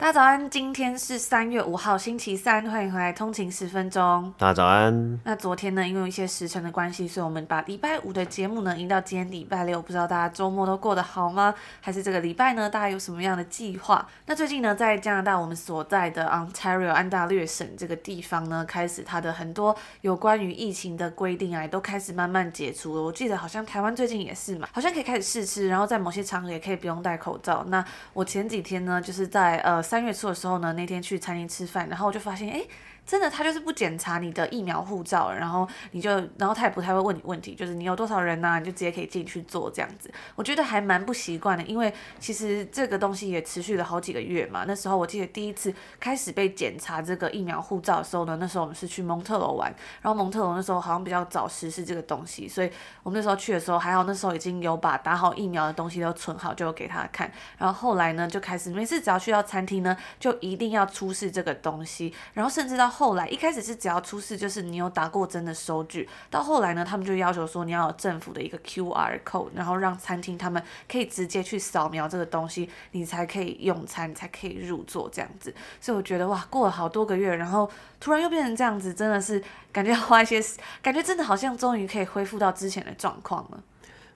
大家早安，今天是三月五号，星期三，欢迎回来通勤十分钟。大家早安。那昨天呢，因为一些时辰的关系，所以我们把礼拜五的节目呢移到今天礼拜六。不知道大家周末都过得好吗？还是这个礼拜呢，大家有什么样的计划？那最近呢，在加拿大我们所在的 Ontario 安大略省这个地方呢，开始它的很多有关于疫情的规定啊，都开始慢慢解除了。我记得好像台湾最近也是嘛，好像可以开始试吃，然后在某些场合也可以不用戴口罩。那我前几天呢，就是在呃。三月初的时候呢，那天去餐厅吃饭，然后我就发现，哎。真的，他就是不检查你的疫苗护照，然后你就，然后他也不太会问你问题，就是你有多少人呐，你就直接可以进去做这样子。我觉得还蛮不习惯的，因为其实这个东西也持续了好几个月嘛。那时候我记得第一次开始被检查这个疫苗护照的时候呢，那时候我们是去蒙特罗玩，然后蒙特罗那时候好像比较早实施这个东西，所以我们那时候去的时候还好，那时候已经有把打好疫苗的东西都存好，就给他看。然后后来呢，就开始每次只要去到餐厅呢，就一定要出示这个东西，然后甚至到。后来一开始是只要出示就是你有打过针的收据，到后来呢，他们就要求说你要有政府的一个 QR code，然后让餐厅他们可以直接去扫描这个东西，你才可以用餐，才可以入座这样子。所以我觉得哇，过了好多个月，然后突然又变成这样子，真的是感觉花一些，感觉真的好像终于可以恢复到之前的状况了。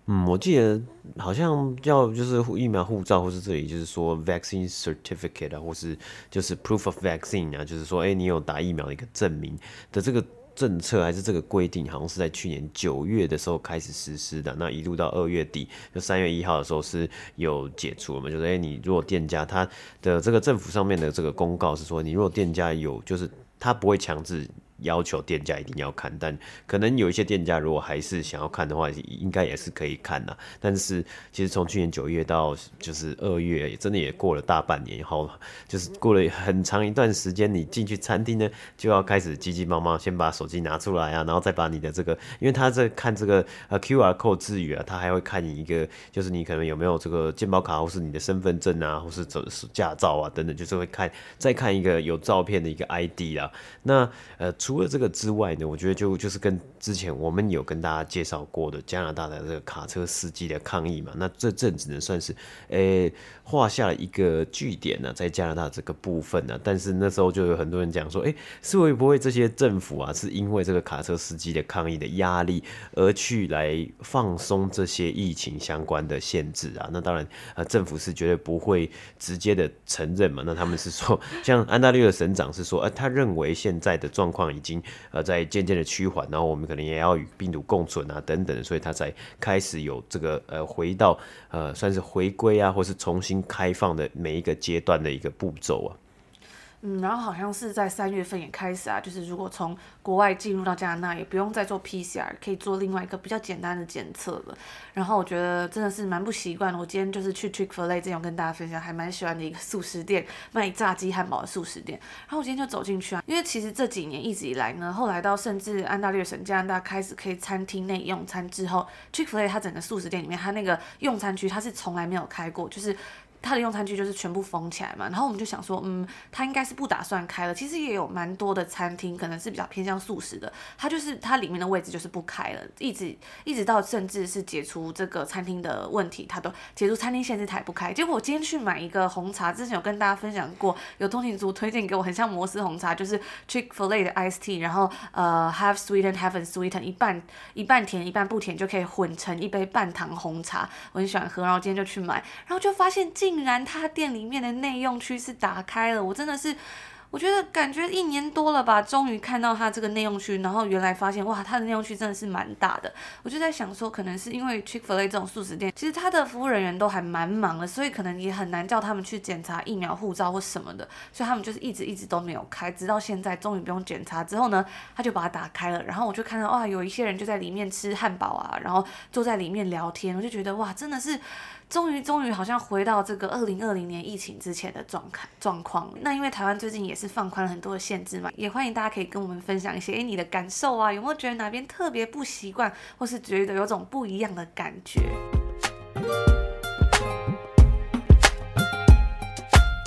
嗯，我记得好像要就是疫苗护照，或是这里就是说 vaccine certificate，或是就是 proof of vaccine 啊，就是说，哎、你有打疫苗的一个证明的这个政策，还是这个规定，好像是在去年九月的时候开始实施的。那一路到二月底，就三月一号的时候是有解除了嘛？就是哎、你如果店家他的这个政府上面的这个公告是说，你如果店家有，就是他不会强制。要求店家一定要看，但可能有一些店家如果还是想要看的话，应该也是可以看的。但是其实从去年九月到就是二月，真的也过了大半年以后，就是过了很长一段时间，你进去餐厅呢就要开始急急忙忙先把手机拿出来啊，然后再把你的这个，因为他在看这个呃 QR code 之余啊，他还会看你一个，就是你可能有没有这个健保卡，或是你的身份证啊，或是这驾照啊等等，就是会看再看一个有照片的一个 ID 啊。那呃出。除了这个之外呢，我觉得就就是跟之前我们有跟大家介绍过的加拿大的这个卡车司机的抗议嘛，那这阵子呢算是诶画下了一个句点呢，在加拿大这个部分呢。但是那时候就有很多人讲说，诶，是会不会这些政府啊是因为这个卡车司机的抗议的压力而去来放松这些疫情相关的限制啊？那当然，呃，政府是绝对不会直接的承认嘛。那他们是说，像安大略的省长是说，呃，他认为现在的状况。已经呃在渐渐的趋缓，然后我们可能也要与病毒共存啊等等，所以它才开始有这个呃回到呃算是回归啊，或是重新开放的每一个阶段的一个步骤啊。嗯，然后好像是在三月份也开始啊，就是如果从国外进入到加拿大，也不用再做 PCR，可以做另外一个比较简单的检测了。然后我觉得真的是蛮不习惯的。我今天就是去 Chick-fil-A 这种跟大家分享，还蛮喜欢的一个素食店，卖炸鸡汉堡的素食店。然后我今天就走进去啊，因为其实这几年一直以来呢，后来到甚至安大略省加拿大开始可以餐厅内用餐之后，Chick-fil-A 它整个素食店里面，它那个用餐区它是从来没有开过，就是。它的用餐区就是全部封起来嘛，然后我们就想说，嗯，他应该是不打算开了。其实也有蛮多的餐厅可能是比较偏向素食的，他就是它里面的位置就是不开了，一直一直到甚至是解除这个餐厅的问题，他都解除餐厅限制，它也不开。结果我今天去买一个红茶，之前有跟大家分享过，有通勤族推荐给我，很像摩斯红茶，就是 Chick-fil-A 的 Iced Tea，然后呃 half sweetened half unsweetened，一半一半甜一半不甜，就可以混成一杯半糖红茶，我很喜欢喝，然后今天就去买，然后就发现进。竟然他店里面的内用区是打开了，我真的是，我觉得感觉一年多了吧，终于看到他这个内用区，然后原来发现哇，他的内用区真的是蛮大的。我就在想说，可能是因为 Chick-fil-A 这种素食店，其实他的服务人员都还蛮忙的，所以可能也很难叫他们去检查疫苗护照或什么的，所以他们就是一直一直都没有开，直到现在终于不用检查之后呢，他就把它打开了，然后我就看到哇，有一些人就在里面吃汉堡啊，然后坐在里面聊天，我就觉得哇，真的是。终于终于好像回到这个二零二零年疫情之前的状态状况。那因为台湾最近也是放宽了很多的限制嘛，也欢迎大家可以跟我们分享一些，诶，你的感受啊，有没有觉得哪边特别不习惯，或是觉得有种不一样的感觉？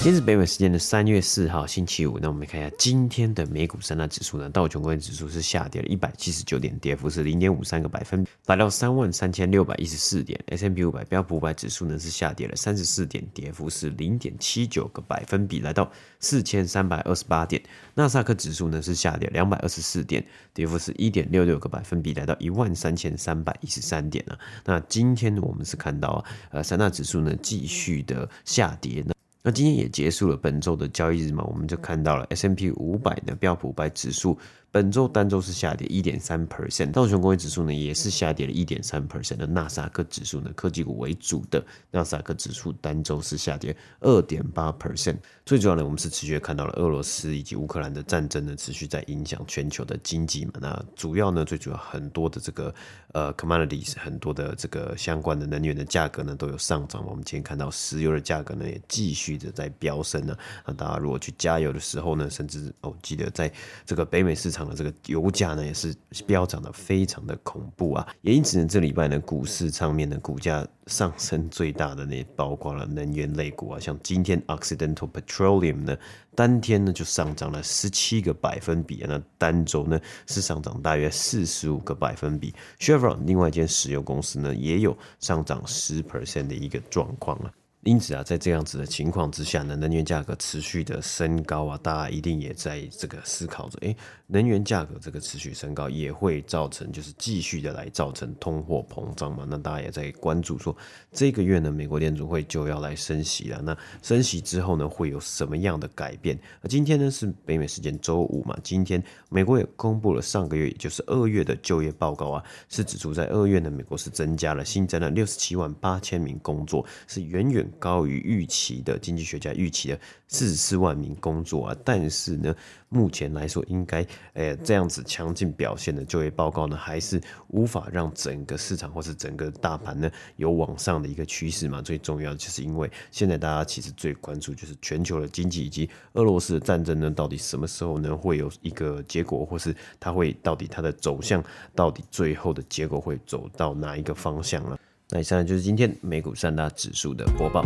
今日北美时间的三月四号星期五，那我们看一下今天的美股三大指数呢。道琼工业指数是下跌了一百七十九点，跌幅是零点五三个百分比，来到三万三千六百一十四点。S M P 五百标普五百指数呢是下跌了三十四点，跌幅是零点七九个百分比，来到四千三百二十八点。纳斯达克指数呢是下跌两百二十四点，跌幅是一点六六个百分比，来到一万三千三百一十三点啊。那今天我们是看到啊，呃，三大指数呢继续的下跌呢。那今天也结束了本周的交易日嘛，我们就看到了 S M P 五百的标普五百指数。本周单周是下跌一点三 percent，道琼工业指数呢也是下跌了一点三 percent 的纳斯达克指数呢，科技股为主的纳斯达克指数单周是下跌二点八 percent。最主要呢，我们是持续看到了俄罗斯以及乌克兰的战争呢，持续在影响全球的经济嘛。那主要呢，最主要很多的这个呃 commodities，很多的这个相关的能源的价格呢都有上涨。我们今天看到石油的价格呢也继续的在飙升呢。那大家如果去加油的时候呢，甚至哦记得在这个北美市场。这个油价呢也是飙涨的非常的恐怖啊，也因此呢，这礼拜呢股市上面的股价上升最大的呢，包括了能源类股啊，像今天 Occidental Petroleum 呢，当天呢就上涨了十七个百分比，那单周呢是上涨大约四十五个百分比。Chevron 另外一间石油公司呢也有上涨十 percent 的一个状况啊。因此啊，在这样子的情况之下呢，能源价格持续的升高啊，大家一定也在这个思考着，诶，能源价格这个持续升高也会造成，就是继续的来造成通货膨胀嘛？那大家也在关注说，这个月呢，美国联储会就要来升息了。那升息之后呢，会有什么样的改变？而今天呢是北美时间周五嘛，今天美国也公布了上个月，也就是二月的就业报告啊，是指出在二月呢，美国是增加了新增了六十七万八千名工作，是远远。高于预期的经济学家预期的四十四万名工作啊，但是呢，目前来说应该，诶，这样子强劲表现的就业报告呢，还是无法让整个市场或是整个大盘呢有往上的一个趋势嘛。最重要的就是因为现在大家其实最关注就是全球的经济以及俄罗斯的战争呢，到底什么时候呢会有一个结果，或是它会到底它的走向，到底最后的结果会走到哪一个方向了？那以上就是今天美股三大指数的播报。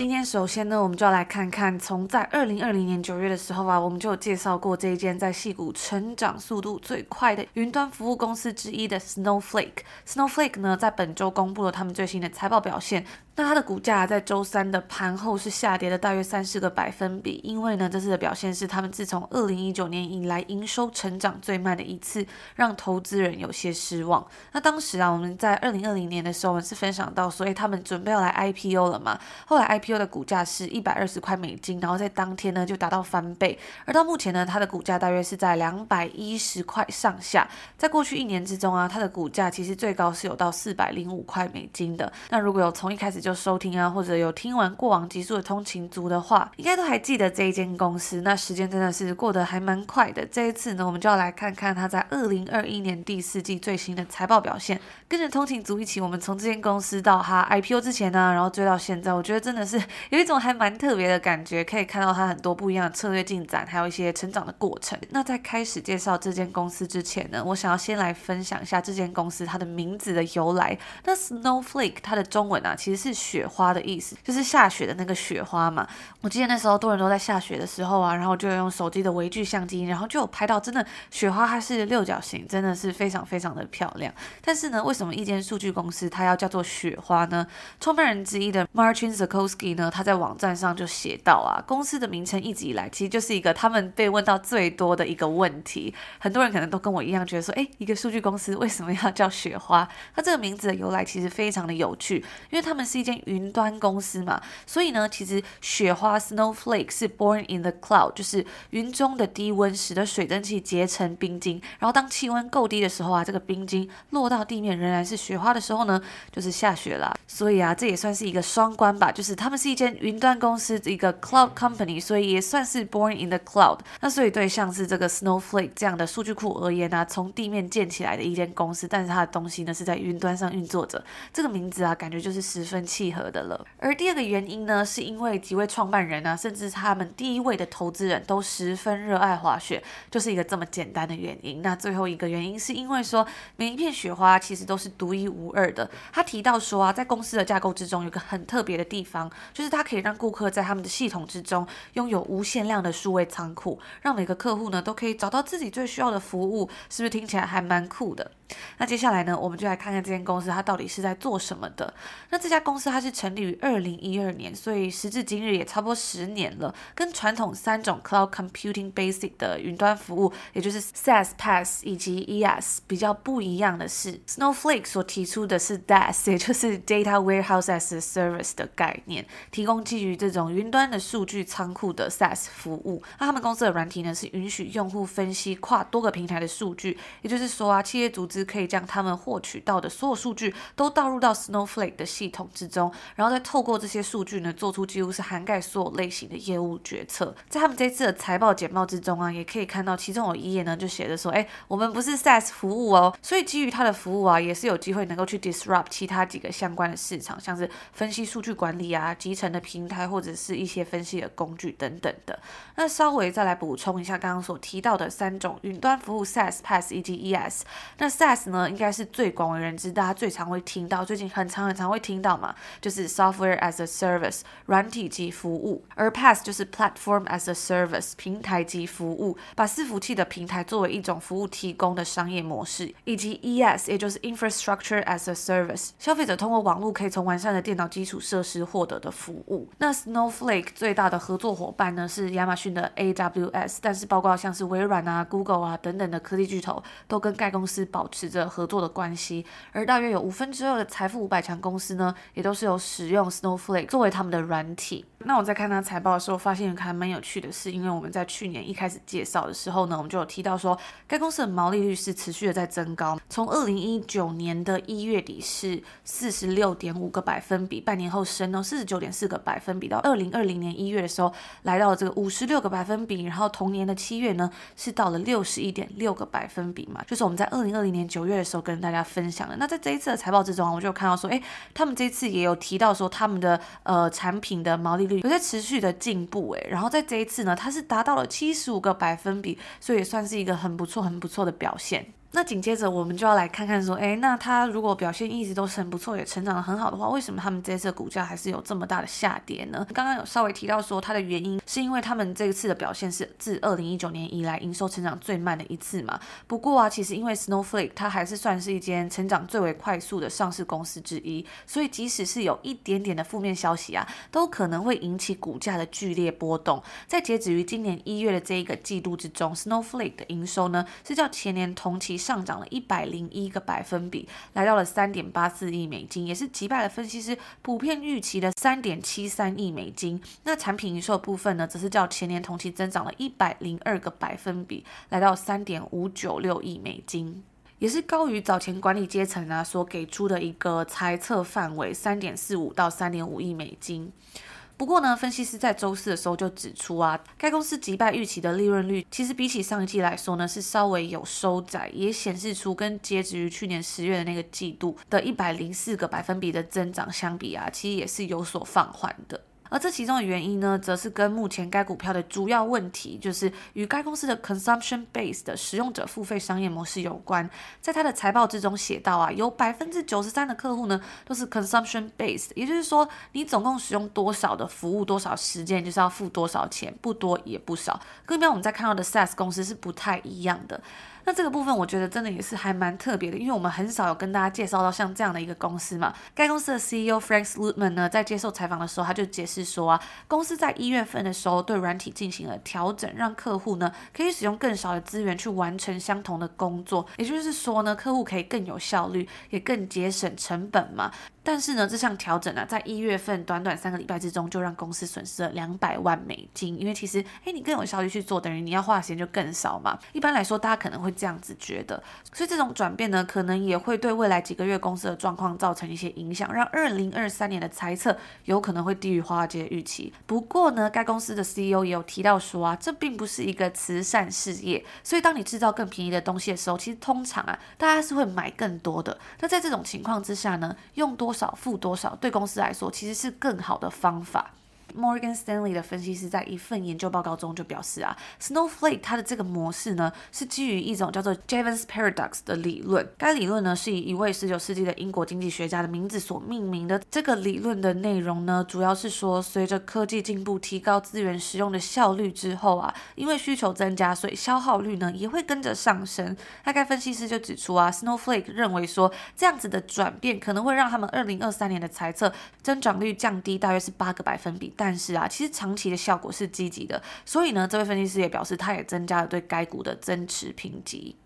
今天首先呢，我们就要来看看，从在二零二零年九月的时候啊，我们就有介绍过这一间在戏谷成长速度最快的云端服务公司之一的 Snowflake。Snowflake 呢，在本周公布了他们最新的财报表现。那它的股价在周三的盘后是下跌了大约三十个百分比，因为呢，这次的表现是他们自从二零一九年以来营收成长最慢的一次，让投资人有些失望。那当时啊，我们在二零二零年的时候，我们是分享到，所以他们准备要来 IPO 了嘛。后来 IPO 的股价是一百二十块美金，然后在当天呢就达到翻倍，而到目前呢，它的股价大约是在两百一十块上下。在过去一年之中啊，它的股价其实最高是有到四百零五块美金的。那如果有从一开始就收听啊，或者有听完过往集数的通勤族的话，应该都还记得这一间公司。那时间真的是过得还蛮快的。这一次呢，我们就要来看看它在二零二一年第四季最新的财报表现。跟着通勤族一起，我们从这间公司到它 IPO 之前呢、然后追到现在，我觉得真的是有一种还蛮特别的感觉，可以看到它很多不一样的策略进展，还有一些成长的过程。那在开始介绍这间公司之前呢，我想要先来分享一下这间公司它的名字的由来。那 Snowflake 它的中文啊，其实是雪花的意思，就是下雪的那个雪花嘛。我记得那时候多人都在下雪的时候啊，然后就用手机的微距相机，然后就有拍到真的雪花，它是六角形，真的是非常非常的漂亮。但是呢，为什么一间数据公司它要叫做雪花呢？创办人之一的 Marcin ZAKOSKI 呢，他在网站上就写到啊，公司的名称一直以来其实就是一个他们被问到最多的一个问题。很多人可能都跟我一样觉得说，诶，一个数据公司为什么要叫雪花？它这个名字的由来其实非常的有趣，因为他们是一间云端公司嘛，所以呢，其实雪花 Snowflake 是 born in the cloud，就是云中的低温使得水蒸气结成冰晶，然后当气温够低的时候啊，这个冰晶落到地面仍然是雪花的时候呢，就是下雪啦。所以啊，这也算是一个双关吧，就是他们是一间云端公司，一个 cloud company，所以也算是 born in the cloud。那所以对像是这个 Snowflake 这样的数据库而言呢、从地面建起来的一间公司，但是它的东西呢是在云端上运作着，这个名字啊，感觉就是十分契合的了。而第二个原因呢，是因为几位创办人啊，甚至他们第一位的投资人都十分热爱滑雪，就是一个这么简单的原因。那最后一个原因是因为说，每一片雪花其实都是独一无二的。他提到说啊，在公司的架构之中有个很特别的地方，就是它可以让顾客在他们的系统之中拥有无限量的数位仓库，让每个客户呢都可以找到自己最需要的服务，是不是听起来还蛮酷的？那接下来呢，我们就来看看这间公司它到底是在做什么的。那这家公司它是成立于二零一二年，所以时至今日也差不多十年了。跟传统三种 Cloud Computing Basic 的云端服务，也就是 SaaS、PaaS 以及 E S 比较不一样的是，Snowflake 所提出的是 DaaS，也就是 Data Warehouse as a Service 的概念，提供基于这种云端的数据仓库的 SaaS 服务。那他们公司的软体呢，是允许用户分析跨多个平台的数据，也就是说啊，企业组织。可以将他们获取到的所有数据都导入到 Snowflake 的系统之中，然后再透过这些数据呢，做出几乎是涵盖所有类型的业务决策。在他们这次的财报简报之中啊，也可以看到其中有一页呢，就写着说：“哎，我们不是 SaaS 服务哦。”所以基于它的服务啊，也是有机会能够去 disrupt 其他几个相关的市场，像是分析数据管理啊、集成的平台或者是一些分析的工具等等的。那稍微再来补充一下刚刚所提到的三种云端服务：SaaS、PaaS 以及 ES。那 SaaS 呢，应该是最广为人知，大家最常会听到，最近很常很常会听到嘛，就是 Software as a Service 软体及服务，而 PaaS 就是 Platform as a Service 平台及服务，把伺服器的平台作为一种服务提供的商业模式，以及 ES 也就是 Infrastructure as a Service 消费者通过网络可以从完善的电脑基础设施获得的服务。那 Snowflake 最大的合作伙伴呢是亚马逊的 AWS，但是包括像是微软啊、Google 啊等等的科技巨头都跟该公司保持。持着合作的关系，而大约有五分之二的财富五百强公司呢，也都是有使用 Snowflake 作为他们的软体。那我在看他财报的时候，发现还蛮有趣的是，因为我们在去年一开始介绍的时候呢，我们就有提到说，该公司的毛利率是持续的在增高，从二零一九年的一月底是四十六点五个百分比，半年后升到四十九点四个百分比，到二零二零年一月的时候来到了这个五十六个百分比，然后同年的七月呢是到了六十一点六个百分比嘛，就是我们在二零二零年。九月的时候跟大家分享的，那在这一次的财报之中，我就看到说，诶，他们这一次也有提到说，他们的呃产品的毛利率有在持续的进步，诶，然后在这一次呢，它是达到了七十五个百分比，所以也算是一个很不错、很不错的表现。那紧接着我们就要来看看说，诶，那它如果表现一直都是很不错，也成长的很好的话，为什么他们这次的股价还是有这么大的下跌呢？刚刚有稍微提到说，它的原因是因为他们这一次的表现是自二零一九年以来营收成长最慢的一次嘛。不过啊，其实因为 Snowflake 它还是算是一间成长最为快速的上市公司之一，所以即使是有一点点的负面消息啊，都可能会引起股价的剧烈波动。在截止于今年一月的这一个季度之中，Snowflake 的营收呢是较前年同期。上涨了一百零一个百分比，来到了三点八四亿美金，也是击败了分析师普遍预期的三点七三亿美金。那产品营收部分呢，则是较前年同期增长了一百零二个百分比，来到三点五九六亿美金，也是高于早前管理阶层啊所给出的一个猜测范围，三点四五到三点五亿美金。不过呢，分析师在周四的时候就指出啊，该公司击败预期的利润率，其实比起上一季来说呢，是稍微有收窄，也显示出跟截止于去年十月的那个季度的一百零四个百分比的增长相比啊，其实也是有所放缓的。而这其中的原因呢，则是跟目前该股票的主要问题，就是与该公司的 consumption-based 的使用者付费商业模式有关。在他的财报之中写到啊，有百分之九十三的客户呢都是 consumption-based，也就是说，你总共使用多少的服务，多少时间，就是要付多少钱，不多也不少。跟一般我们在看到的 SaaS 公司是不太一样的。那这个部分我觉得真的也是还蛮特别的，因为我们很少有跟大家介绍到像这样的一个公司嘛。该公司的 CEO Frank Slutman 呢，在接受采访的时候，他就解释说啊，公司在一月份的时候对软体进行了调整，让客户呢可以使用更少的资源去完成相同的工作，也就是说呢，客户可以更有效率，也更节省成本嘛。但是呢，这项调整呢、啊，在一月份短短三个礼拜之中，就让公司损失了两百万美金。因为其实，哎，你更有效率去做，等于你要花的时间就更少嘛。一般来说，大家可能会这样子觉得。所以这种转变呢，可能也会对未来几个月公司的状况造成一些影响，让二零二三年的猜测有可能会低于华尔街预期。不过呢，该公司的 CEO 也有提到说啊，这并不是一个慈善事业，所以当你制造更便宜的东西的时候，其实通常啊，大家是会买更多的。那在这种情况之下呢，用多少付多少，对公司来说其实是更好的方法。Morgan Stanley 的分析师在一份研究报告中就表示啊，Snowflake 它的这个模式呢，是基于一种叫做 Jevons Paradox 的理论。该理论呢，是以一位十九世纪的英国经济学家的名字所命名的。这个理论的内容呢，主要是说，随着科技进步，提高资源使用的效率之后啊，因为需求增加，所以消耗率呢也会跟着上升。那该分析师就指出啊，Snowflake 认为说，这样子的转变可能会让他们二零二三年的财测增长率降低大约是八个百分比。但是啊，其实长期的效果是积极的，所以呢，这位分析师也表示，他也增加了对该股的增持评级。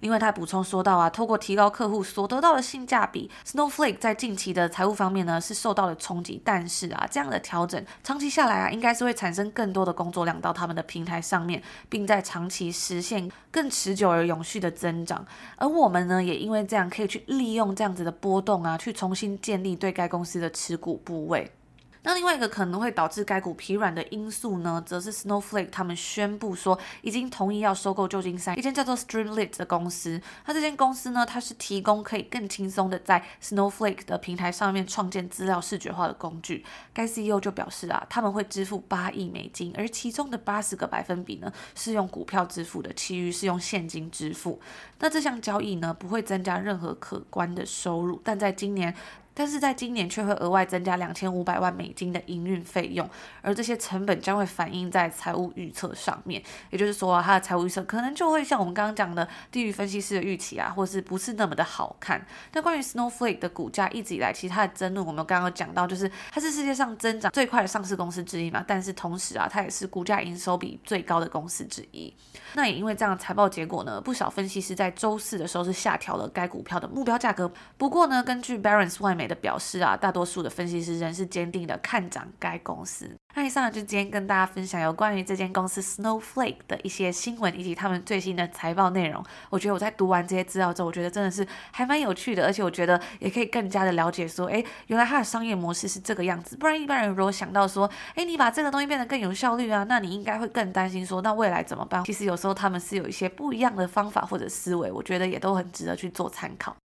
另外，他补充说到啊，透过提高客户所得到的性价比，Snowflake 在近期的财务方面呢是受到了冲击，但是啊，这样的调整长期下来啊，应该是会产生更多的工作量到他们的平台上面，并在长期实现更持久而永续的增长。而我们呢，也因为这样可以去利用这样子的波动啊，去重新建立对该公司的持股部位。那另外一个可能会导致该股疲软的因素呢，则是 Snowflake 他们宣布说已经同意要收购旧金山一间叫做 Streamlit 的公司。那这间公司呢，它是提供可以更轻松的在 Snowflake 的平台上面创建资料视觉化的工具。该 CEO 就表示啊，他们会支付八亿美金，而其中的八十个百分比呢是用股票支付的，其余是用现金支付。那这项交易呢，不会增加任何可观的收入，但在今年。但是在今年却会额外增加两千五百万美金的营运费用，而这些成本将会反映在财务预测上面。也就是说啊，它的财务预测可能就会像我们刚刚讲的低于分析师的预期啊，或是不是那么的好看。那关于 Snowflake 的股价一直以来，其实它的争论我们刚刚讲到，就是它是世界上增长最快的上市公司之一嘛，但是同时啊，它也是股价营收比最高的公司之一。那也因为这样的财报结果呢，不少分析师在周四的时候是下调了该股票的目标价格。不过呢，根据 Barron's 外媒。的表示啊，大多数的分析师仍是坚定的看涨该公司。那以上就今天跟大家分享有关于这间公司 Snowflake 的一些新闻以及他们最新的财报内容。我觉得我在读完这些资料之后，我觉得真的是还蛮有趣的，而且我觉得也可以更加的了解说，哎，原来它的商业模式是这个样子。不然一般人如果想到说，哎，你把这个东西变得更有效率啊，那你应该会更担心说，那未来怎么办？其实有时候他们是有一些不一样的方法或者思维，我觉得也都很值得去做参考。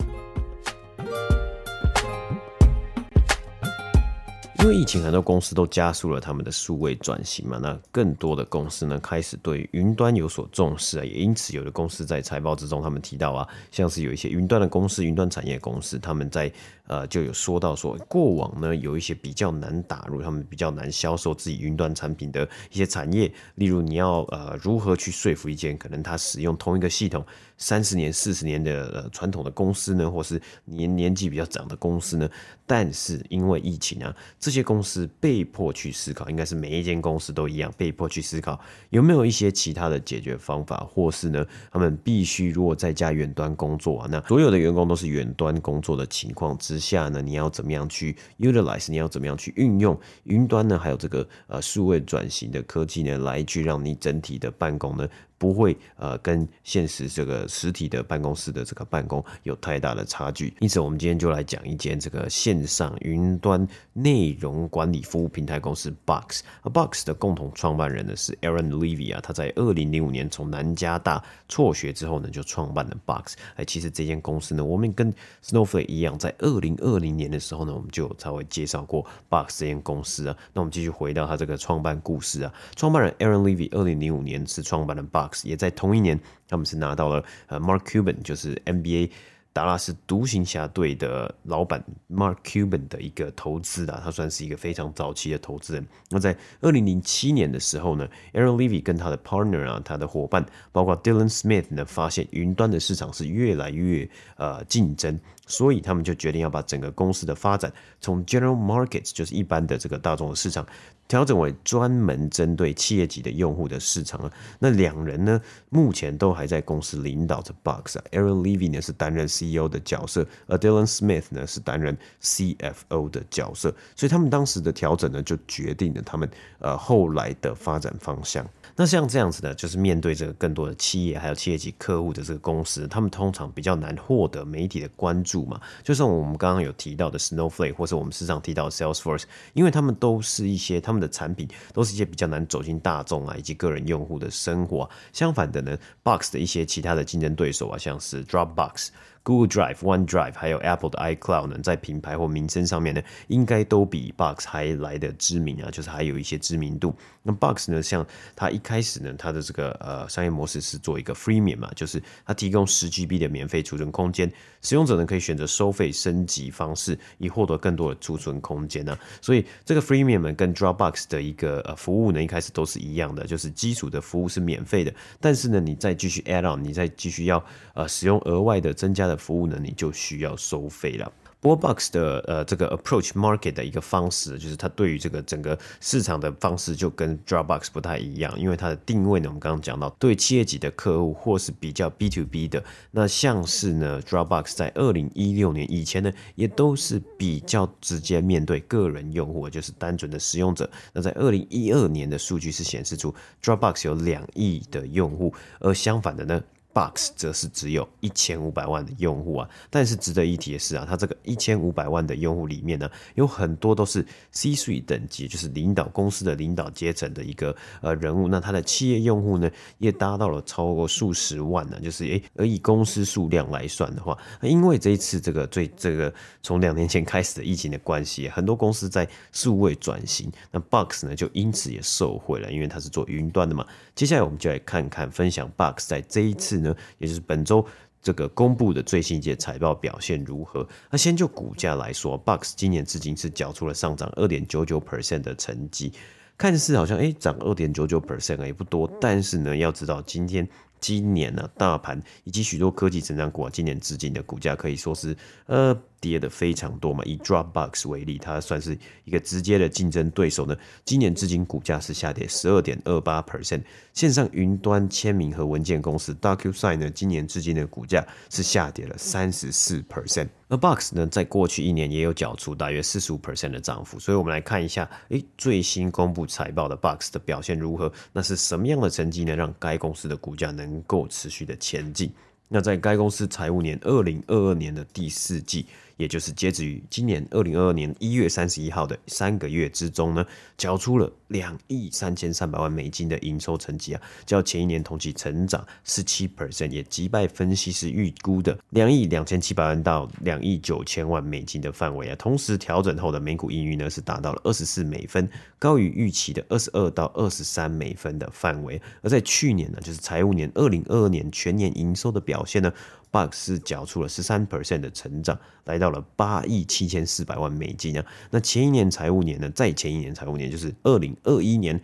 因为疫情，很多公司都加速了他们的数位转型嘛。那更多的公司呢，开始对云端有所重视啊。也因此，有的公司在财报之中，他们提到啊，像是有一些云端的公司、云端产业公司，他们在呃就有说到说，过往呢有一些比较难打入，他们比较难销售自己云端产品的一些产业。例如，你要呃如何去说服一间可能他使用同一个系统三十年、四十年的呃传统的公司呢，或是年年纪比较长的公司呢？但是因为疫情啊，这些这些公司被迫去思考，应该是每一间公司都一样，被迫去思考有没有一些其他的解决方法，或是呢，他们必须如果在家远端工作啊，那所有的员工都是远端工作的情况之下呢，你要怎么样去 utilize，你要怎么样去运用云端呢？还有这个呃数位转型的科技呢，来去让你整体的办公呢？不会呃跟现实这个实体的办公室的这个办公有太大的差距，因此我们今天就来讲一间这个线上云端内容管理服务平台公司 Box。Box 的共同创办人呢是 Aaron Levy 啊，他在二零零五年从南加大辍学之后呢就创办了 Box。哎，其实这间公司呢，我们跟 Snowflake 一样，在二零二零年的时候呢，我们就稍微介绍过 Box 这间公司啊。那我们继续回到他这个创办故事啊，创办人 Aaron Levy 二零零五年是创办了 Box。也在同一年，他们是拿到了呃，Mark Cuban 就是 NBA 达拉斯独行侠队的老板 Mark Cuban 的一个投资啊，他算是一个非常早期的投资人。那在二零零七年的时候呢，Aaron Levy 跟他的 partner 啊，他的伙伴，包括 Dylan Smith 呢，发现云端的市场是越来越呃竞争，所以他们就决定要把整个公司的发展从 General Markets 就是一般的这个大众的市场。调整为专门针对企业级的用户的市场啊，那两人呢，目前都还在公司领导着 Box、啊。Aaron Levy 呢是担任 CEO CEO 的角色，而 Dylan Smith 呢是担任 CFO 的角色，所以他们当时的调整呢，就决定了他们呃后来的发展方向。那像这样子呢，就是面对这个更多的企业还有企业级客户的这个公司，他们通常比较难获得媒体的关注嘛。就像我们刚刚有提到的 Snowflake，或是我们时常提到 Salesforce，因为他们都是一些他们的产品都是一些比较难走进大众啊，以及个人用户的生活。相反的呢，Box 的一些其他的竞争对手啊，像是 Dropbox。Google Drive、OneDrive 还有 Apple 的 iCloud 呢，在品牌或名声上面呢，应该都比 Box 还来的知名啊，就是还有一些知名度。那 Box 呢，像它一开始呢，它的这个呃商业模式是做一个 Freemium 嘛，就是它提供十 GB 的免费储存空间，使用者呢可以选择收费升级方式，以获得更多的储存空间呢。所以这个 Freemium 呢，跟 Dropbox 的一个呃服务呢，一开始都是一样的，就是基础的服务是免费的，但是呢，你再继续 add on，你再继续要呃使用额外的增加的。服务呢，你就需要收费了。不过，Box 的呃这个 approach market 的一个方式，就是它对于这个整个市场的方式就跟 Dropbox 不太一样，因为它的定位呢，我们刚刚讲到，对企业级的客户或是比较 B to B 的，那像是呢 Dropbox 在二零一六年以前呢，也都是比较直接面对个人用户，就是单纯的使用者。那在二零一二年的数据是显示出 Dropbox 有两亿的用户，而相反的呢。Box 则是只有一千五百万的用户啊，但是值得一提的是啊，它这个一千五百万的用户里面呢，有很多都是 C-suite 等级，就是领导公司的领导阶层的一个呃人物。那它的企业用户呢，也达到了超过数十万呢，就是诶，而以公司数量来算的话，因为这一次这个最这个从两年前开始的疫情的关系，很多公司在数位转型，那 Box 呢就因此也受惠了，因为它是做云端的嘛。接下来我们就来看看分享 Box 在这一次。也就是本周这个公布的最新一届财报表现如何？那先就股价来说，Box 今年至今是缴出了上涨二点九九 percent 的成绩，看似好像诶涨二点九九 percent 也不多，但是呢，要知道今天今年呢、啊，大盘以及许多科技成长股啊，今年至今的股价可以说是呃。跌的非常多嘛，以 Dropbox 为例，它算是一个直接的竞争对手呢。今年至今股价是下跌十二点二八 percent。线上云端签名和文件公司 DocuSign 呢，今年至今的股价是下跌了三十四 percent。而 Box 呢，在过去一年也有缴出大约四十五 percent 的涨幅。所以我们来看一下，诶，最新公布财报的 Box 的表现如何？那是什么样的成绩呢？让该公司的股价能够持续的前进？那在该公司财务年二零二二年的第四季。也就是截止于今年二零二二年一月三十一号的三个月之中呢，缴出了两亿三千三百万美金的营收成绩啊，较前一年同期成长十七 percent，也击败分析师预估的两亿两千七百万到两亿九千万美金的范围啊。同时调整后的每股盈余呢是达到了二十四美分，高于预期的二十二到二十三美分的范围。而在去年呢，就是财务年二零二二年全年营收的表现呢。Box 是缴出了十三 percent 的成长，来到了八亿七千四百万美金啊。那前一年财务年呢，在前一年财务年就是二零二一年。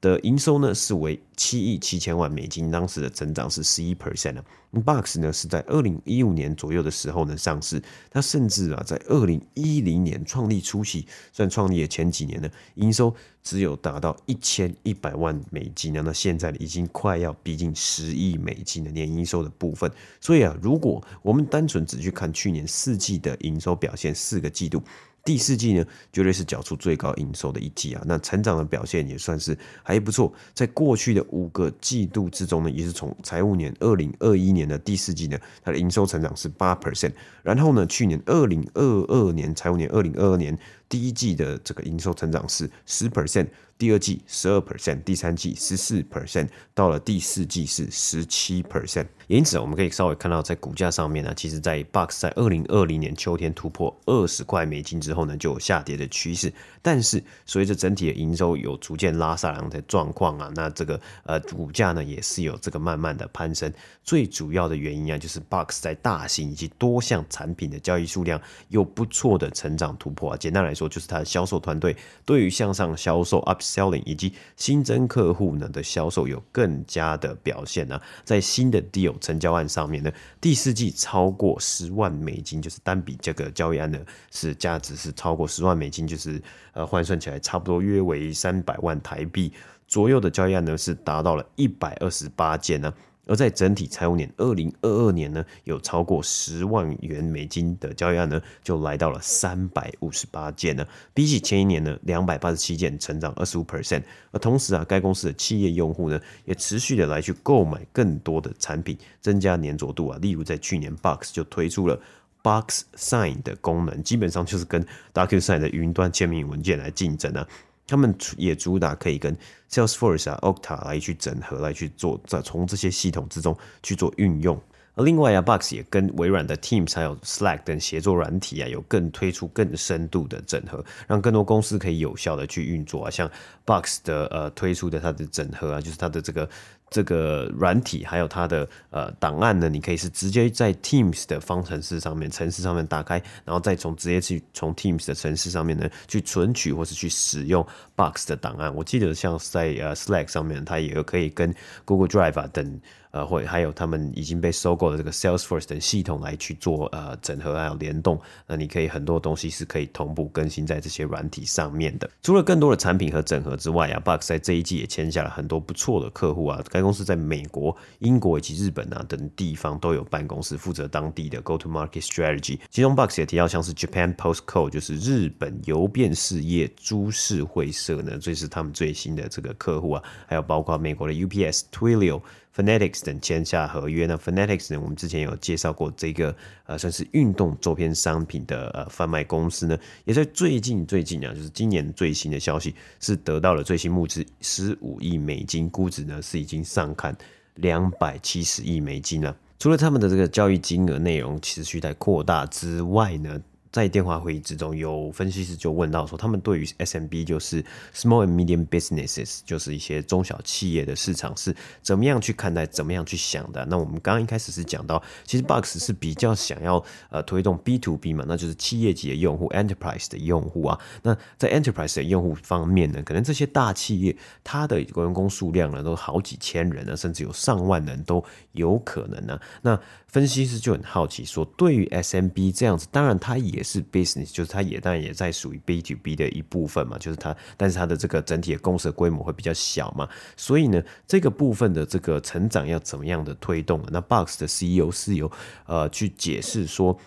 的营收呢是为七亿七千万美金，当时的增长是十一 percent 啊。Box 呢是在二零一五年左右的时候呢上市，它甚至啊在二零一零年创立初期，算创立的前几年呢，营收只有达到一千一百万美金啊，那现在已经快要逼近十亿美金的年营收的部分。所以啊，如果我们单纯只去看去年四季的营收表现，四个季度。第四季呢，绝对是缴出最高营收的一季啊，那成长的表现也算是还不错。在过去的五个季度之中呢，也是从财务年二零二一年的第四季呢，它的营收成长是八 percent，然后呢，去年二零二二年财务年二零二二年第一季的这个营收成长是十 percent。第二季十二 percent，第三季十四 percent，到了第四季是十七 percent。因此，我们可以稍微看到，在股价上面呢，其实，在 Box 在二零二零年秋天突破二十块美金之后呢，就有下跌的趋势。但是，随着整体的营收有逐渐拉上来的状况啊，那这个呃股价呢，也是有这个慢慢的攀升。最主要的原因啊，就是 Box 在大型以及多项产品的交易数量有不错的成长突破啊。简单来说说，就是它的销售团队对于向上销售 Up Selling 以及新增客户呢的销售有更加的表现呢、啊，在新的 deal 成交案上面呢，第四季超过十万美金，就是单笔这个交易案呢是价值是超过十万美金，就是呃换算起来差不多约为三百万台币左右的交易案呢是达到了一百二十八件呢。而在整体财务年二零二二年呢，有超过十万元美金的交易案呢，就来到了三百五十八件呢，比起前一年呢两百八十七件，成长二十五 percent。而同时啊，该公司的企业用户呢，也持续的来去购买更多的产品，增加粘着度啊。例如在去年，Box 就推出了 Box Sign 的功能，基本上就是跟 DocuSign 的云端签名文件来竞争啊。他们也主打可以跟 Salesforce 啊、Octa 来去整合，来去做，在从这些系统之中去做运用。另外啊，Box 也跟微软的 Teams 还有 Slack 等协作软体啊，有更推出更深度的整合，让更多公司可以有效的去运作啊。像 Box 的呃推出的它的整合啊，就是它的这个。这个软体还有它的呃档案呢，你可以是直接在 Teams 的方程式上面、程式上面打开，然后再从直接去从 Teams 的程式上面呢去存取或是去使用 Box 的档案。我记得像在呃 Slack 上面，它也可以跟 Google Drive 啊等。呃，或还有他们已经被收购的这个 Salesforce 等系统来去做呃整合还有联动，那你可以很多东西是可以同步更新在这些软体上面的。除了更多的产品和整合之外啊，Box 在这一季也签下了很多不错的客户啊。该公司在美国、英国以及日本啊等地方都有办公室，负责当地的 Go to Market Strategy。其中 Box 也提到像是 Japan Post Co，就是日本邮便事业株式会社呢，这是他们最新的这个客户啊，还有包括美国的 UPS、Twilio。Fanatics 等签下合约呢？Fanatics 呢？我们之前有介绍过这个呃，算是运动周边商品的呃贩卖公司呢，也在最近最近啊，就是今年最新的消息是得到了最新募资十五亿美金，估值呢是已经上看两百七十亿美金了。除了他们的这个交易金额内容持续在扩大之外呢，在电话会议之中，有分析师就问到说，他们对于 SMB 就是 Small and Medium Businesses，就是一些中小企业的市场是怎么样去看待，怎么样去想的？那我们刚刚一开始是讲到，其实 Box 是比较想要呃推动 B to B 嘛，那就是企业级的用户，Enterprise 的用户啊。那在 Enterprise 的用户方面呢，可能这些大企业它的员工数量呢都好几千人呢，甚至有上万人都有可能呢。那分析师就很好奇说，对于 SMB 这样子，当然它也也是 business，就是它也当然也在属于 B to B 的一部分嘛，就是它，但是它的这个整体的公司的规模会比较小嘛，所以呢，这个部分的这个成长要怎么样的推动？那 Box 的 CEO 是由呃去解释说。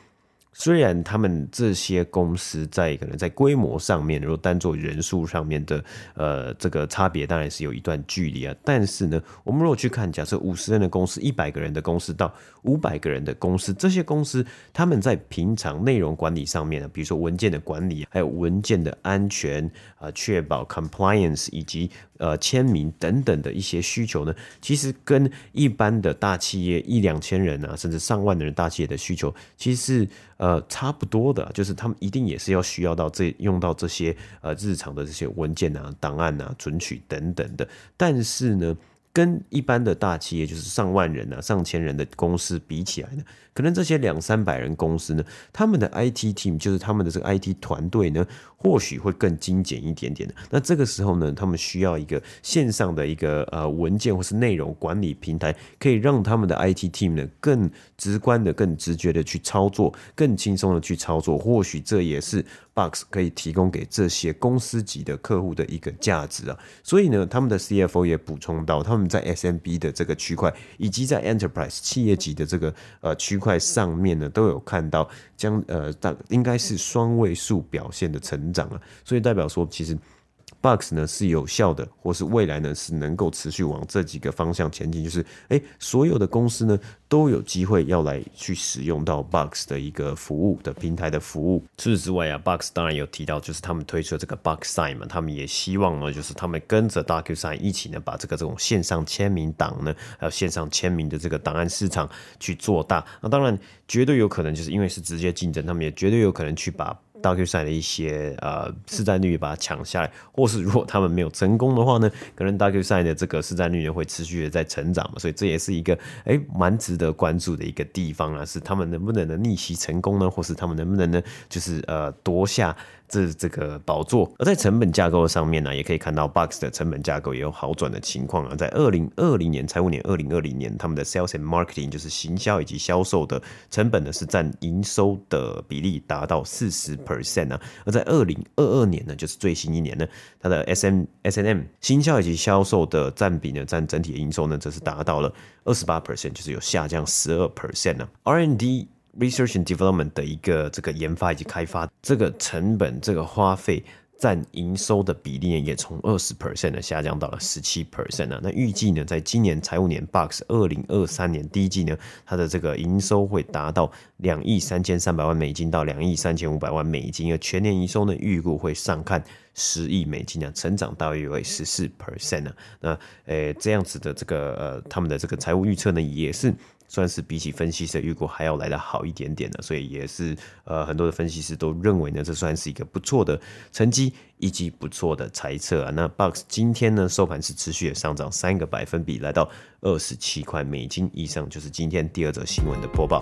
虽然他们这些公司在可能在规模上面，如果单做人数上面的呃这个差别，当然是有一段距离啊。但是呢，我们如果去看，假设五十人的公司、一百个人的公司到五百个人的公司，这些公司他们在平常内容管理上面呢，比如说文件的管理，还有文件的安全啊，确保 compliance 以及。呃，签名等等的一些需求呢，其实跟一般的大企业一两千人啊，甚至上万的人大企业的需求，其实是呃差不多的，就是他们一定也是要需要到这用到这些呃日常的这些文件啊、档案啊、存取等等的，但是呢。跟一般的大企业，就是上万人啊、上千人的公司比起来呢，可能这些两三百人公司呢，他们的 IT team 就是他们的这个 IT 团队呢，或许会更精简一点点的。那这个时候呢，他们需要一个线上的一个呃文件或是内容管理平台，可以让他们的 IT team 呢更直观的、更直觉的去操作，更轻松的去操作。或许这也是 Box 可以提供给这些公司级的客户的一个价值啊。所以呢，他们的 CFO 也补充到，他们。在 SMB 的这个区块，以及在 Enterprise 企业级的这个呃区块上面呢，都有看到将呃大应该是双位数表现的成长了，所以代表说其实。Box 呢是有效的，或是未来呢是能够持续往这几个方向前进，就是哎，所有的公司呢都有机会要来去使用到 Box 的一个服务的平台的服务。除此之外啊，Box 当然有提到，就是他们推出的这个 Box Sign 嘛，他们也希望呢，就是他们跟着 DocuSign 一起呢，把这个这种线上签名档呢，还有线上签名的这个档案市场去做大。那当然绝对有可能，就是因为是直接竞争，他们也绝对有可能去把。DocuSign 的一些呃市占率把它抢下来，或是如果他们没有成功的话呢，可能 DocuSign 的这个市占率呢会持续的在成长嘛，所以这也是一个哎蛮值得关注的一个地方啊，是他们能不能呢逆袭成功呢，或是他们能不能呢就是呃夺下。这这个宝座，而在成本架构上面呢，也可以看到 Box 的成本架构也有好转的情况啊。在二零二零年财务年，二零二零年他们的 Sales and Marketing 就是行销以及销售的成本呢，是占营收的比例达到四十 percent 啊。而在二零二二年呢，就是最新一年呢，它的 S M S N M 新销以及销售的占比呢，占整体的营收呢，则是达到了二十八 percent，就是有下降十二 percent 呢。R N D Research and Development 的一个这个研发以及开发这个成本这个花费。占营收的比例呢，也从二十 percent 呢下降到了十七 percent 呢。那预计呢，在今年财务年 Box 二零二三年第一季呢，它的这个营收会达到两亿三千三百万美金到两亿三千五百万美金，而全年营收呢，预估会上看十亿美金啊，成长大约为十四 percent 呢。那诶、这样子的这个呃，他们的这个财务预测呢，也是。算是比起分析师预估还要来得好一点点的，所以也是呃很多的分析师都认为呢，这算是一个不错的成绩以及不错的猜测啊。那 Box 今天呢收盘是持续的上涨三个百分比，来到二十七块美金以上，就是今天第二则新闻的播报。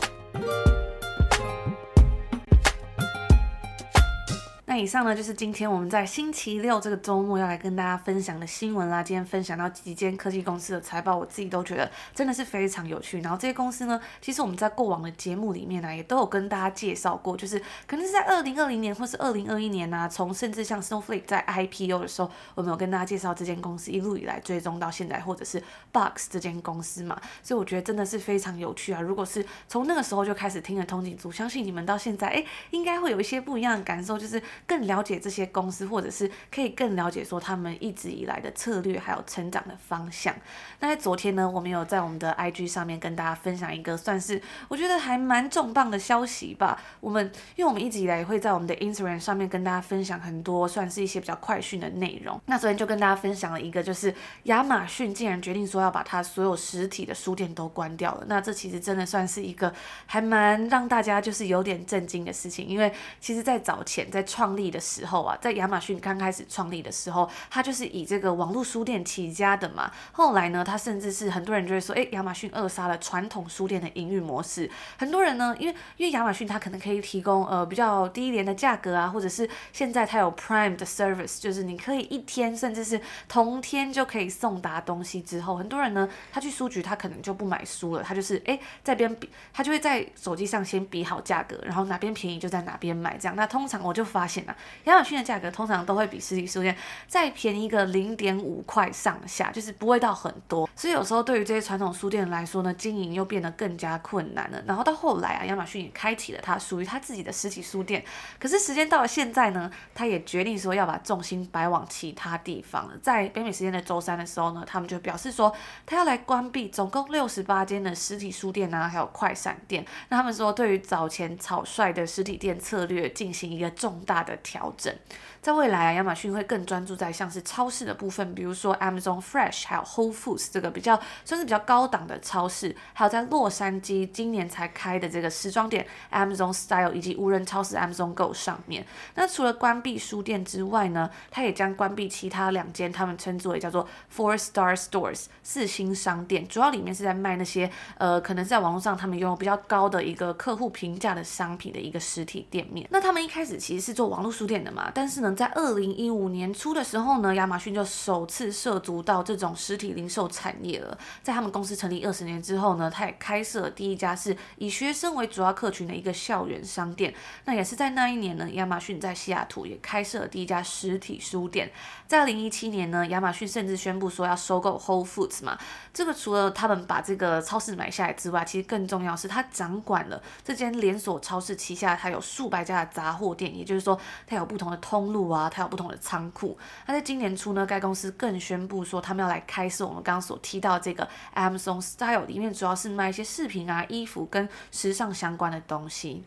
以上呢就是今天我们在星期六这个周末要来跟大家分享的新闻啦。今天分享到几间科技公司的财报，我自己都觉得真的是非常有趣。然后这些公司呢，其实我们在过往的节目里面呢，也都有跟大家介绍过，就是可能是在二零二零年或是二零二一年啊，从甚至像 Snowflake 在 IPO 的时候，我们有跟大家介绍这间公司一路以来追踪到现在，或者是 Box 这间公司嘛。所以我觉得真的是非常有趣啊。如果是从那个时候就开始听了通景族，相信你们到现在哎，应该会有一些不一样的感受，就是。更了解这些公司，或者是可以更了解说他们一直以来的策略，还有成长的方向。那在昨天呢，我们有在我们的 IG 上面跟大家分享一个算是我觉得还蛮重磅的消息吧。我们因为我们一直以来也会在我们的 Instagram 上面跟大家分享很多算是一些比较快讯的内容。那昨天就跟大家分享了一个，就是亚马逊竟然决定说要把它所有实体的书店都关掉了。那这其实真的算是一个还蛮让大家就是有点震惊的事情，因为其实在早前在创立的时候啊，在亚马逊刚开始创立的时候，它就是以这个网络书店起家的嘛。后来呢，它甚至是很多人就会说，诶，亚马逊扼杀了传统书店的营运模式。很多人呢，因为因为亚马逊它可能可以提供呃比较低廉的价格啊，或者是现在它有 Prime 的 service，就是你可以一天甚至是同天就可以送达东西。之后，很多人呢，他去书局他可能就不买书了，他就是诶在边比，他就会在手机上先比好价格，然后哪边便宜就在哪边买这样。那通常我就发现亚马逊的价格通常都会比实体书店再便宜个零点五块上下，就是不会到很多。所以有时候对于这些传统书店来说呢，经营又变得更加困难了。然后到后来啊，亚马逊也开启了它属于它自己的实体书店。可是时间到了现在呢，它也决定说要把重心摆往其他地方了。在北美时间的周三的时候呢，他们就表示说，他要来关闭总共六十八间的实体书店啊，还有快闪店。那他们说，对于早前草率的实体店策略进行一个重大的调整。在未来啊，亚马逊会更专注在像是超市的部分，比如说 Amazon Fresh，还有 Whole Foods 这个比较算是比较高档的超市，还有在洛杉矶今年才开的这个时装店 Amazon Style，以及无人超市 Amazon Go 上面。那除了关闭书店之外呢，它也将关闭其他两间，他们称之为叫做 Four Star Stores 四星商店，主要里面是在卖那些呃可能在网络上他们拥有比较高的一个客户评价的商品的一个实体店面。那他们一开始其实是做网络书店的嘛，但是呢。在二零一五年初的时候呢，亚马逊就首次涉足到这种实体零售产业了。在他们公司成立二十年之后呢，他也开设了第一家是以学生为主要客群的一个校园商店。那也是在那一年呢，亚马逊在西雅图也开设了第一家实体书店。在二零一七年呢，亚马逊甚至宣布说要收购 Whole Foods 嘛。这个除了他们把这个超市买下来之外，其实更重要是他掌管了这间连锁超市旗下，它有数百家的杂货店，也就是说，它有不同的通路。啊，它有不同的仓库。那在今年初呢，该公司更宣布说，他们要来开设我们刚刚所提到的这个 Amazon Style，里面主要是卖一些饰品啊、衣服跟时尚相关的东西。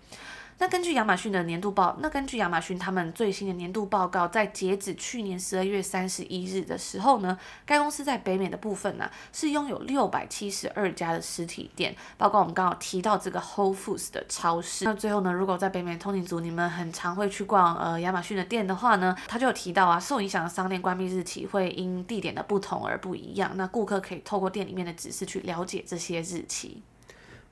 那根据亚马逊的年度报，那根据亚马逊他们最新的年度报告，在截止去年十二月三十一日的时候呢，该公司在北美的部分呢、是拥有六百七十二家的实体店，包括我们刚好提到这个 Whole Foods 的超市。那最后呢，如果在北美通勤族你们很常会去逛呃亚马逊的店的话呢，他就有提到啊，受影响的商店关闭日期会因地点的不同而不一样。那顾客可以透过店里面的指示去了解这些日期。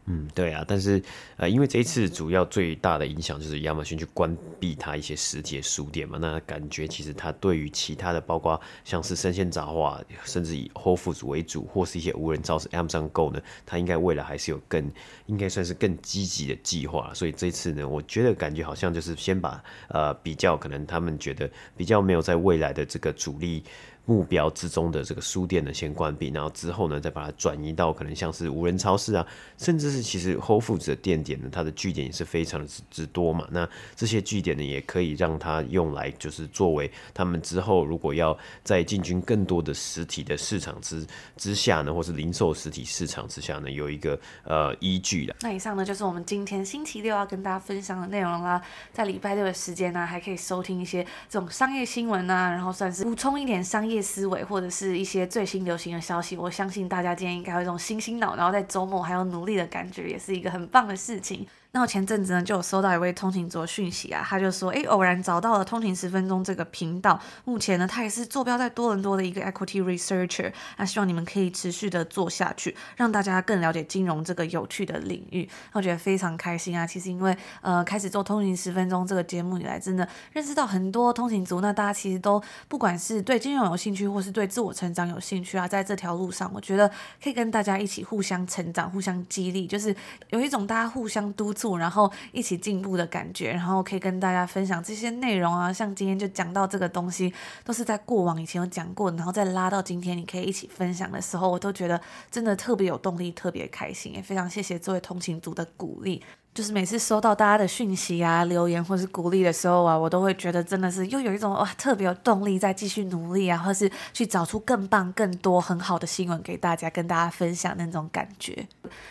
嗯，对啊，但是呃，因为这一次主要最大的影响就是亚马逊去关闭它一些实体书店嘛，那感觉其实它对于其他的，包括像是生鲜杂货，甚至以 Whole Foods 为主，或是一些无人超市 Amazon Go 呢，它应该未来还是有更应该算是更积极的计划。所以这次呢，我觉得感觉好像就是先把呃比较可能他们觉得比较没有在未来的这个主力。目标之中的这个书店呢，先关闭，然后之后呢，再把它转移到可能像是无人超市啊，甚至是其实 Whole Foods 的店点呢，它的据点也是非常的之多嘛。那这些据点呢，也可以让它用来就是作为他们之后如果要再进军更多的实体的市场之之下呢，或是零售实体市场之下呢，有一个呃依据的。那以上呢，就是我们今天星期六要跟大家分享的内容啦。在礼拜六的时间呢，还可以收听一些这种商业新闻啊，然后算是补充一点商业。业思维或者是一些最新流行的消息，我相信大家今天应该有一种新新脑，然后在周末还要努力的感觉，也是一个很棒的事情。那我前阵子呢，就有收到一位通勤族讯息啊，他就说，诶，偶然找到了通勤十分钟这个频道，目前呢，他也是坐标在多伦多的一个 equity researcher，那希望你们可以持续的做下去，让大家更了解金融这个有趣的领域。那我觉得非常开心啊，其实因为呃开始做通勤十分钟这个节目以来，真的认识到很多通勤族，那大家其实都不管是对金融有兴趣，或是对自我成长有兴趣啊，在这条路上，我觉得可以跟大家一起互相成长、互相激励，就是有一种大家互相督然后一起进步的感觉，然后可以跟大家分享这些内容啊，像今天就讲到这个东西，都是在过往以前有讲过，然后再拉到今天，你可以一起分享的时候，我都觉得真的特别有动力，特别开心，也非常谢谢这位通勤族的鼓励。就是每次收到大家的讯息啊、留言或是鼓励的时候啊，我都会觉得真的是又有一种哇特别有动力再继续努力啊，或是去找出更棒、更多很好的新闻给大家跟大家分享那种感觉。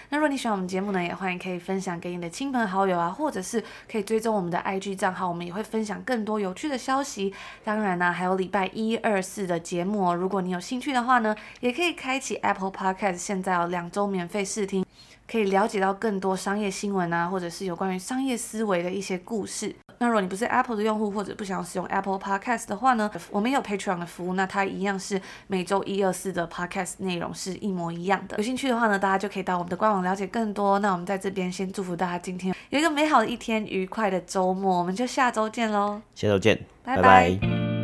那如果你喜欢我们节目呢，也欢迎可以分享给你的亲朋好友啊，或者是可以追踪我们的 IG 账号，我们也会分享更多有趣的消息。当然呢、还有礼拜一、二、四的节目哦，如果你有兴趣的话呢，也可以开启 Apple Podcast，现在有两周免费试听。可以了解到更多商业新闻啊，或者是有关于商业思维的一些故事。那如果你不是 Apple 的用户，或者不想要使用 Apple Podcast 的话呢，我们有 Patreon 的服务，那它一样是每周一、二、四的 Podcast 内容是一模一样的。有兴趣的话呢，大家就可以到我们的官网了解更多。那我们在这边先祝福大家今天有一个美好的一天，愉快的周末，我们就下周见喽！下周见，拜拜。拜拜。